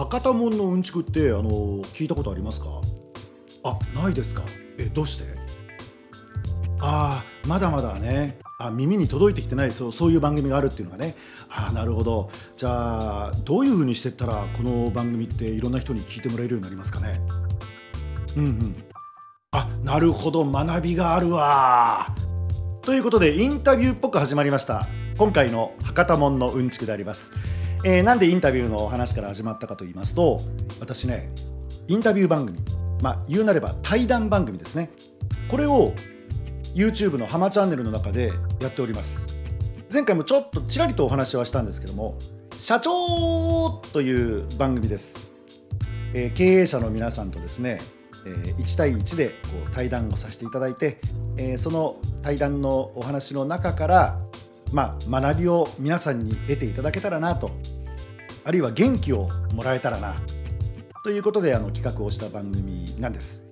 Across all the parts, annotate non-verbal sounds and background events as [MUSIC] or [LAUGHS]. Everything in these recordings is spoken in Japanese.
博多門のうんちくってあの聞いたことありますか？あないですか。えどうして？ああまだまだね。あ耳に届いてきてないそうそういう番組があるっていうのがね。ああなるほど。じゃあどういうふうにしてったらこの番組っていろんな人に聞いてもらえるようになりますかね？うんうん。あなるほど。学びがあるわ。ということでインタビューっぽく始まりました。今回の博多門のうんちくであります。えー、なんでインタビューのお話から始まったかと言いますと私ねインタビュー番組まあ言うなれば対談番組ですね。これを YouTube のハマチャンネルの中でやっております。前回もちょっとちらりとお話はしたんですけども社長という番組です、えー、経営者の皆さんとですね、えー、1対1でこう対談をさせていただいて、えー、その対談のお話の中からまあ、学びを皆さんに得ていただけたらなと。あるいは元気をもらえたらな。ということであの企画をした番組なんです。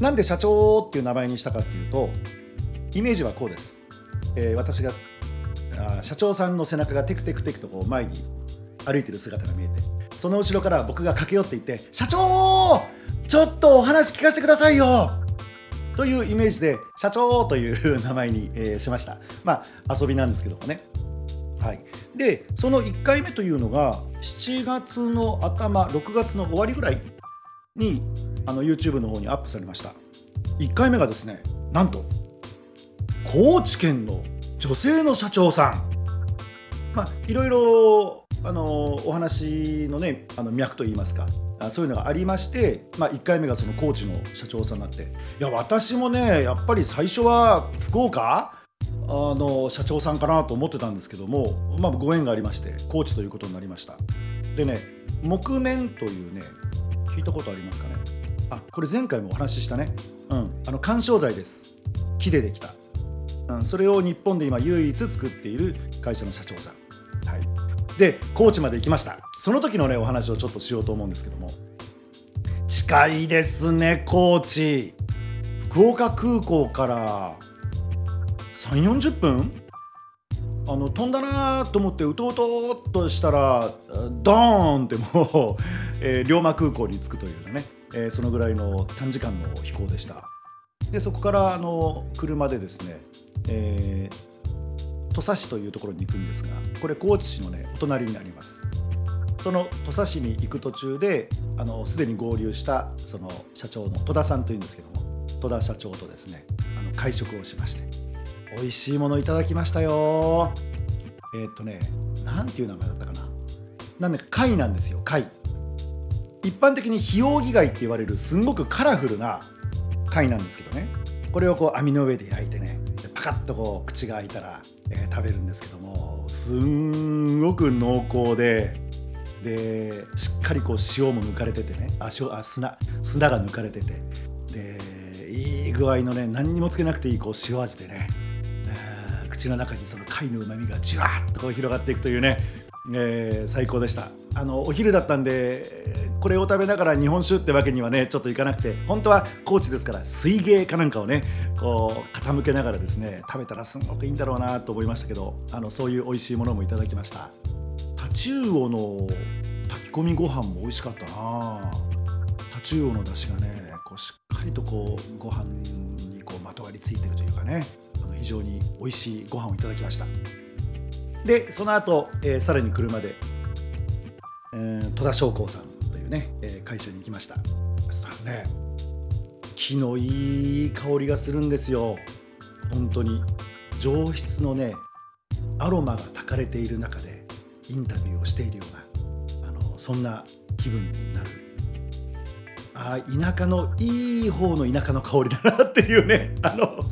なんで社長っていう名前にしたかっていうとイメージはこうです、えー、私が社長さんの背中がテクテクテクとこう前に歩いてる姿が見えてその後ろから僕が駆け寄っていて「社長ちょっとお話聞かせてくださいよ!」というイメージで社長という名前に、えー、しました。まあ遊びなんですけどもね。はい、でその1回目というのが7月の頭6月の終わりぐらいにあの YouTube の方にアップされました1回目がですねなんと高知県の女性の社長さんまあいろいろあのお話のねあの脈といいますかそういうのがありまして、まあ、1回目がその高知の社長さんになっていや私もねやっぱり最初は福岡？あの社長さんかなと思ってたんですけども、まあ、ご縁がありまして高知ということになりました。でね木綿というね聞いたことありますかね？あこれ前回もお話ししたね。うん。あの緩衝材です。木でできた、うん、それを日本で今唯一作っている会社の社長さん。で高知まで行きました。その時のねお話をちょっとしようと思うんですけども。近いですね高知。福岡空港から3 4 0分？あの飛んだなと思ってうとうとっとしたらドーンってもう、[LAUGHS] えー、龍馬空港に着くというね、えー、そのぐらいの短時間の飛行でした。でそこからあの車でですね、えー、土佐市というところに行くんですがこれ高知市のねお隣になります。その土佐市に行く途中であのすでに合流したその社長の戸田さんというんですけども戸田社長とですねあの会食をしまして美味しいものいただきましたよ。えー、っとね何ていう名前だったかな。なんだか貝なんですよ貝。一般的にヒオウギ貝って言われるすんごくカラフルな貝なんですけどね。これをこう網の上で焼いてねパカッとこう口が開いたら、えー、食べるんですけどもすんごく濃厚ででしっかりこう塩も抜かれててねあ塩あ砂砂が抜かれててでいい具合のね何にもつけなくていいこう塩味でね、口の中にその貝のうまみがじゅわっとこう広がっていくというね、えー、最高でした。あのお昼だったんでこれを食べながら日本酒ってわけにはねちょっといかなくて本当は高知ですから水芸かなんかをねこう傾けながらですね食べたらすごくいいんだろうなと思いましたけどあのそういう美味しいものもいただきました。タチウオの炊き込みご飯も美味しかったなタチウオの出汁がねこうしっかりとこうご飯にこうまとわりついてるというかねあの非常に美味しいご飯をいただきましたでその後、えー、さらに車で、えー、戸田商工さんというね、えー、会社に行きました。そしたらね木のいい香りがするんですよ。本当に。上質のねアロマが焚かれている中でインタビューをしているようなあのそんな気分になる。あ田舎のいい方の田舎の香りだなっていうね。[LAUGHS] あの、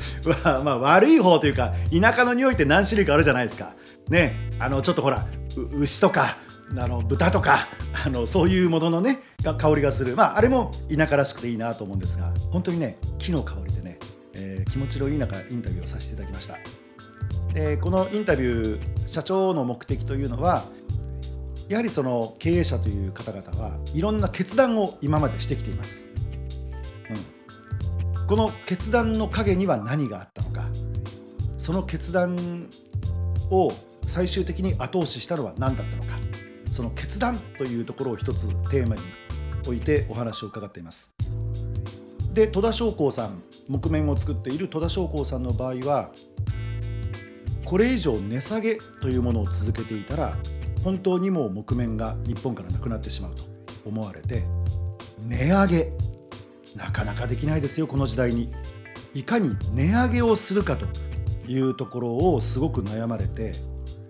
まあ、まあ悪い方というか田舎の匂いって何種類かあるじゃないですか。ねあのちょっとほら牛とかあの豚とか [LAUGHS] あのそういうもののね香りがする。まああれも田舎らしくていいなと思うんですが本当にね木の香りでね、えー、気持ちのいい中インタビューをさせていただきました。でこのインタビュー社長の目的というのはやはりその経営者という方々はいろんな決断を今までしてきています、うん、この決断の陰には何があったのか。その決断を最終的に後押ししたのは何だったのか。その決断というところを一つテーマに置いてお話を伺っています。で戸田商工さん木綿を作っている戸田商工さんの場合はこれ以上値下げというものを続けていたら本当にもう木綿が日本からなくなってしまうと思われて値上げなかなかできないですよこの時代に。いかに値上げをするかというところをすごく悩まれて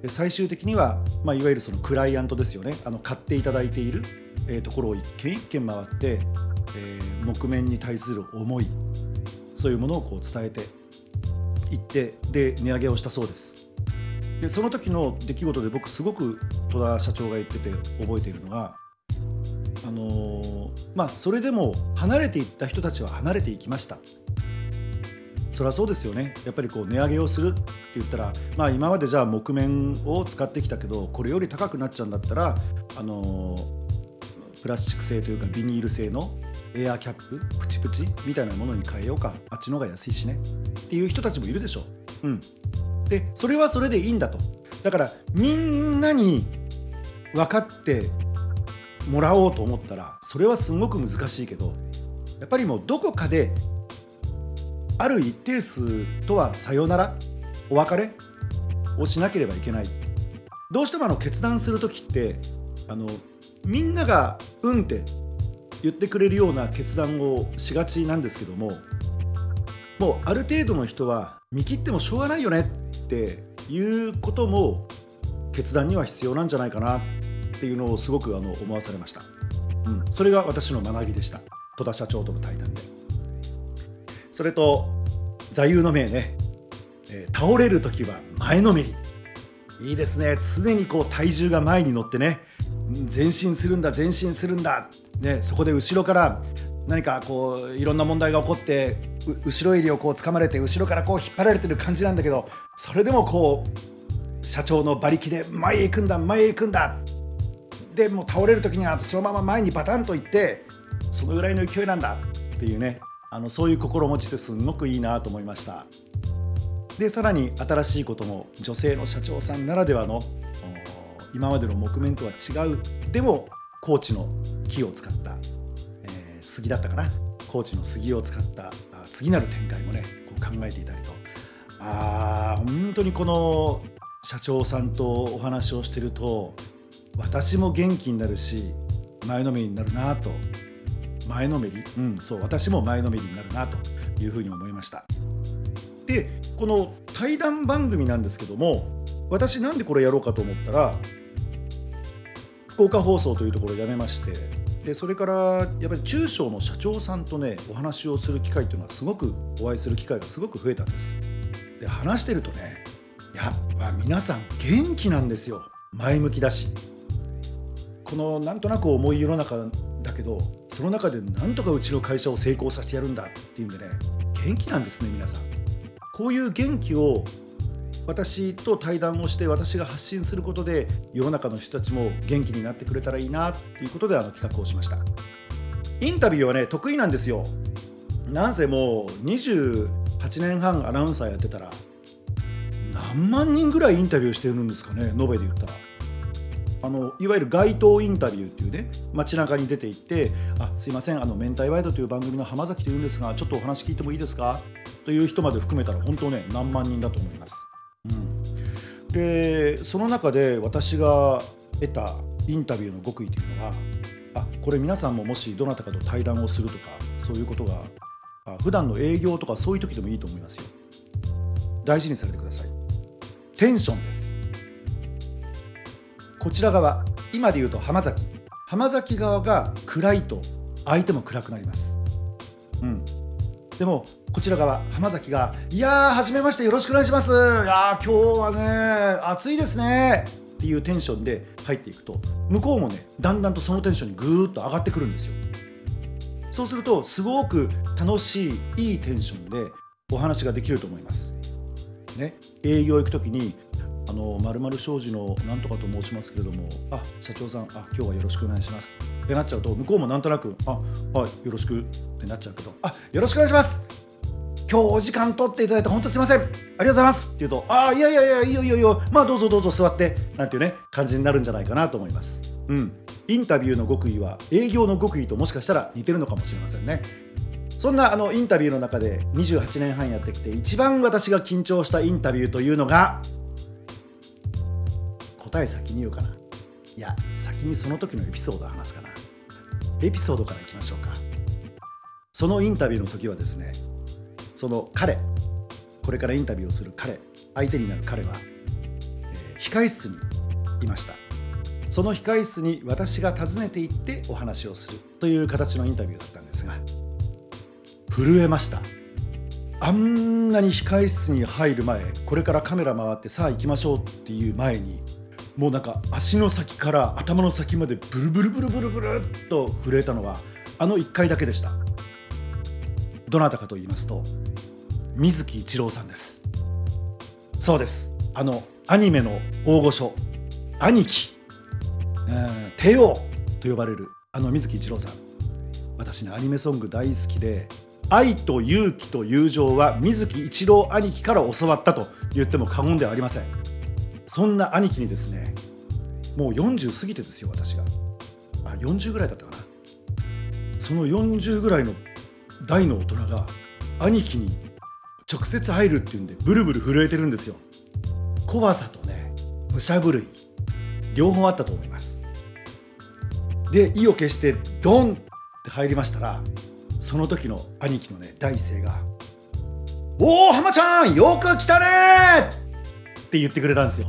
最終的には、まあ、いわゆるそのクライアントですよね。あの買っていただいている、えー、ところを一軒一軒回って、えー、木綿に対する思いそういうものをこう伝えていってで値上げをしたそうです。でその時の出来事で僕すごく戸田社長が言ってて覚えているのがあのー、まあそれでも離れていった人たちは離れていきました。そりゃそうですよね。やっぱりこう値上げをするって言ったら、まあ、今までじゃあ木綿を使ってきたけどこれより高くなっちゃうんだったらあの、プラスチック製というかビニール製のエアーキャッププチプチみたいなものに変えようか。あっちの方が安いしね。っていう人たちもいるでしょう。うん、でそれはそれでいいんだと。だからみんなに分かってもらおうと思ったらそれはすごく難しいけどやっぱりもうどこかである一定数とはさよならお別れをしなければいけない。どうしてもあの決断する時ってあのみんなが「うん」って言ってくれるような決断をしがちなんですけどももうある程度の人は見切ってもしょうがないよねっていうことも決断には必要なんじゃないかなっていうのをすごくあの思わされました、うん、それが私の学びでした。戸田社長との対談で。それと座右の銘ね、えー、倒れる時は前のめり。いいですね。常にこう体重が前に乗ってね。前進するんだ前進するんだ、ね、そこで後ろから何かこういろんな問題が起こって後ろ襟をこう掴まれて後ろからこう引っ張られてる感じなんだけどそれでもこう社長の馬力で前へ行くんだ前へ行くんだ。でも倒れる時にはそのまま前にバタンといってそのぐらいの勢いなんだっていうね。あのそういう心持ちってすごくいいなと思いました。でさらに新しいことも女性の社長さんならではの今までの木綿とは違うでも高知の木を使った、えー、杉だったかな。高知の杉を使った次なる展開もねこう考えていたりと。あ本当にこの社長さんとお話をしてると私も元気になるし前のめりになるなと前のめり。うんそう私も前のめりになるなというふうに思いました。でこの対談番組なんですけども私なんでこれやろうかと思ったら福岡放送というところを辞めましてでそれからやっぱり中小の社長さんとねお話をする機会というのはすごくお会いする機会がすごく増えたんです。で話してるとねやっぱ皆さん元気なんですよ。前向きだし。このなんとなく重い世の中だけどその中でなんとかうちの会社を成功させてやるんだっていうんでね元気なんですね皆さん。こういう元気を私と対談をして私が発信することで世の中の人たちも元気になってくれたらいいなということであの企画をしました。インタビューはね得意なんですよ。なんせもう28年半アナウンサーやってたら何万人ぐらいインタビューしてるんですかね延べで言ったら。あのいわゆる街頭インタビューっていうね街中に出て行って「あすいませんあの明太ワイドという番組の浜崎というんですがちょっとお話聞いてもいいですか?」という人まで含めたら本当ね何万人だと思います。うん、でその中で私が得たインタビューの極意というのはあこれ皆さんももしどなたかと対談をするとかそういうことがあ普段の営業とかそういう時でもいいと思いますよ大事にされてくださいテンションですこちら側今で言うと浜崎。浜崎側が暗いと相手も暗くなります。うん。でもこちら側浜崎が「いやーはじめましてよろしくお願いします。いやー今日はね暑いですね」っていうテンションで入っていくと向こうもねだんだんとそのテンションにぐーっと上がってくるんですよ。そうするとすごく楽しいいいテンションでお話ができると思います。ね。営業行く時にあのまるまる商事のなんとかと申しますけれども、あ社長さん、あ今日はよろしくお願いします。ってなっちゃうと、向こうもなんとなく、あはい、よろしくってなっちゃうけど、あよろしくお願いします。今日お時間取っていただいて本当すいません。ありがとうございます。って言うとあいやいやいやいいよいいよいいよ。まあどうぞどうぞ座ってなんていうね感じになるんじゃないかなと思います。うん。インタビューの極意は営業の極意ともしかしたら似てるのかもしれませんね。そんなあのインタビューの中で28年半やってきて一番私が緊張したインタビューというのが答え先に言うかな。いや先にその時のエピソードを話すかな。エピソードからいきましょうか。そのインタビューの時はですねその彼これからインタビューをする彼相手になる彼は、えー、控室にいました。その控室に私が訪ねて行ってお話をするという形のインタビューだったんですが震えました。あんなに控室に入る前これからカメラ回ってさあ行きましょうっていう前にもうなんか足の先から頭の先までブルブルブルブルブルっと震えたのはあの1回だけでした。どなたかと言いますと水木一郎さんです。そうです。あのアニメの大御所兄貴、うん、帝王と呼ばれるあの水木一郎さん。私ねアニメソング大好きで愛と勇気と友情は水木一郎兄貴から教わったと言っても過言ではありません。そんな兄貴にですねもう40過ぎてですよ私が。あ40ぐらいだったかな。その40ぐらいの大の大人が兄貴に直接入るっていうんでブルブル震えてるんですよ。怖さとね武者震い両方あったと思います。で意を決してドンって入りましたらその時の兄貴のね第一声が「おお浜ちゃんよく来たね!」って言ってくれたんですよ。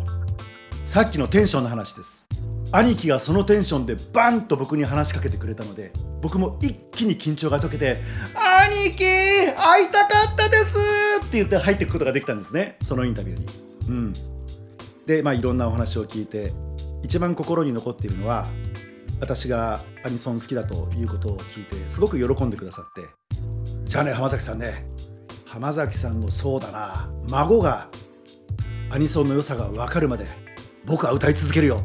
さっきのテンションの話です。兄貴がそのテンションでバンと僕に話しかけてくれたので僕も一気に緊張が解けて「兄貴会いたかったです!」って言って入っていくことができたんですね。そのインタビューに。うん、でまあいろんなお話を聞いて一番心に残っているのは私がアニソン好きだということを聞いてすごく喜んでくださってじゃあね浜崎さんね。浜崎さんのそうだな。孫がアニソンの良さが分かるまで僕は歌い続けるよ。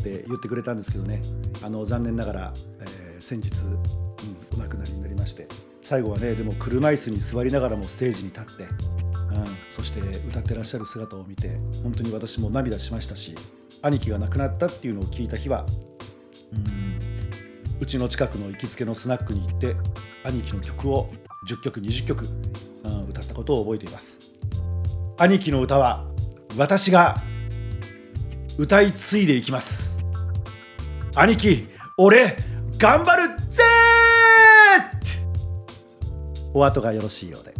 って言ってくれたんですけどね。あの残念ながら、えー、先日、うん、お亡くなりになりまして。最後はねでも車椅子に座りながらもステージに立って、うん、そして歌ってらっしゃる姿を見て本当に私も涙しましたし兄貴が亡くなったっていうのを聞いた日はうちの近くの行きつけのスナックに行って兄貴の曲を10曲20曲、うん、歌ったことを覚えています。兄貴の歌は私が歌い継いでいきます。兄貴俺頑張るぜお後がよろしいようで。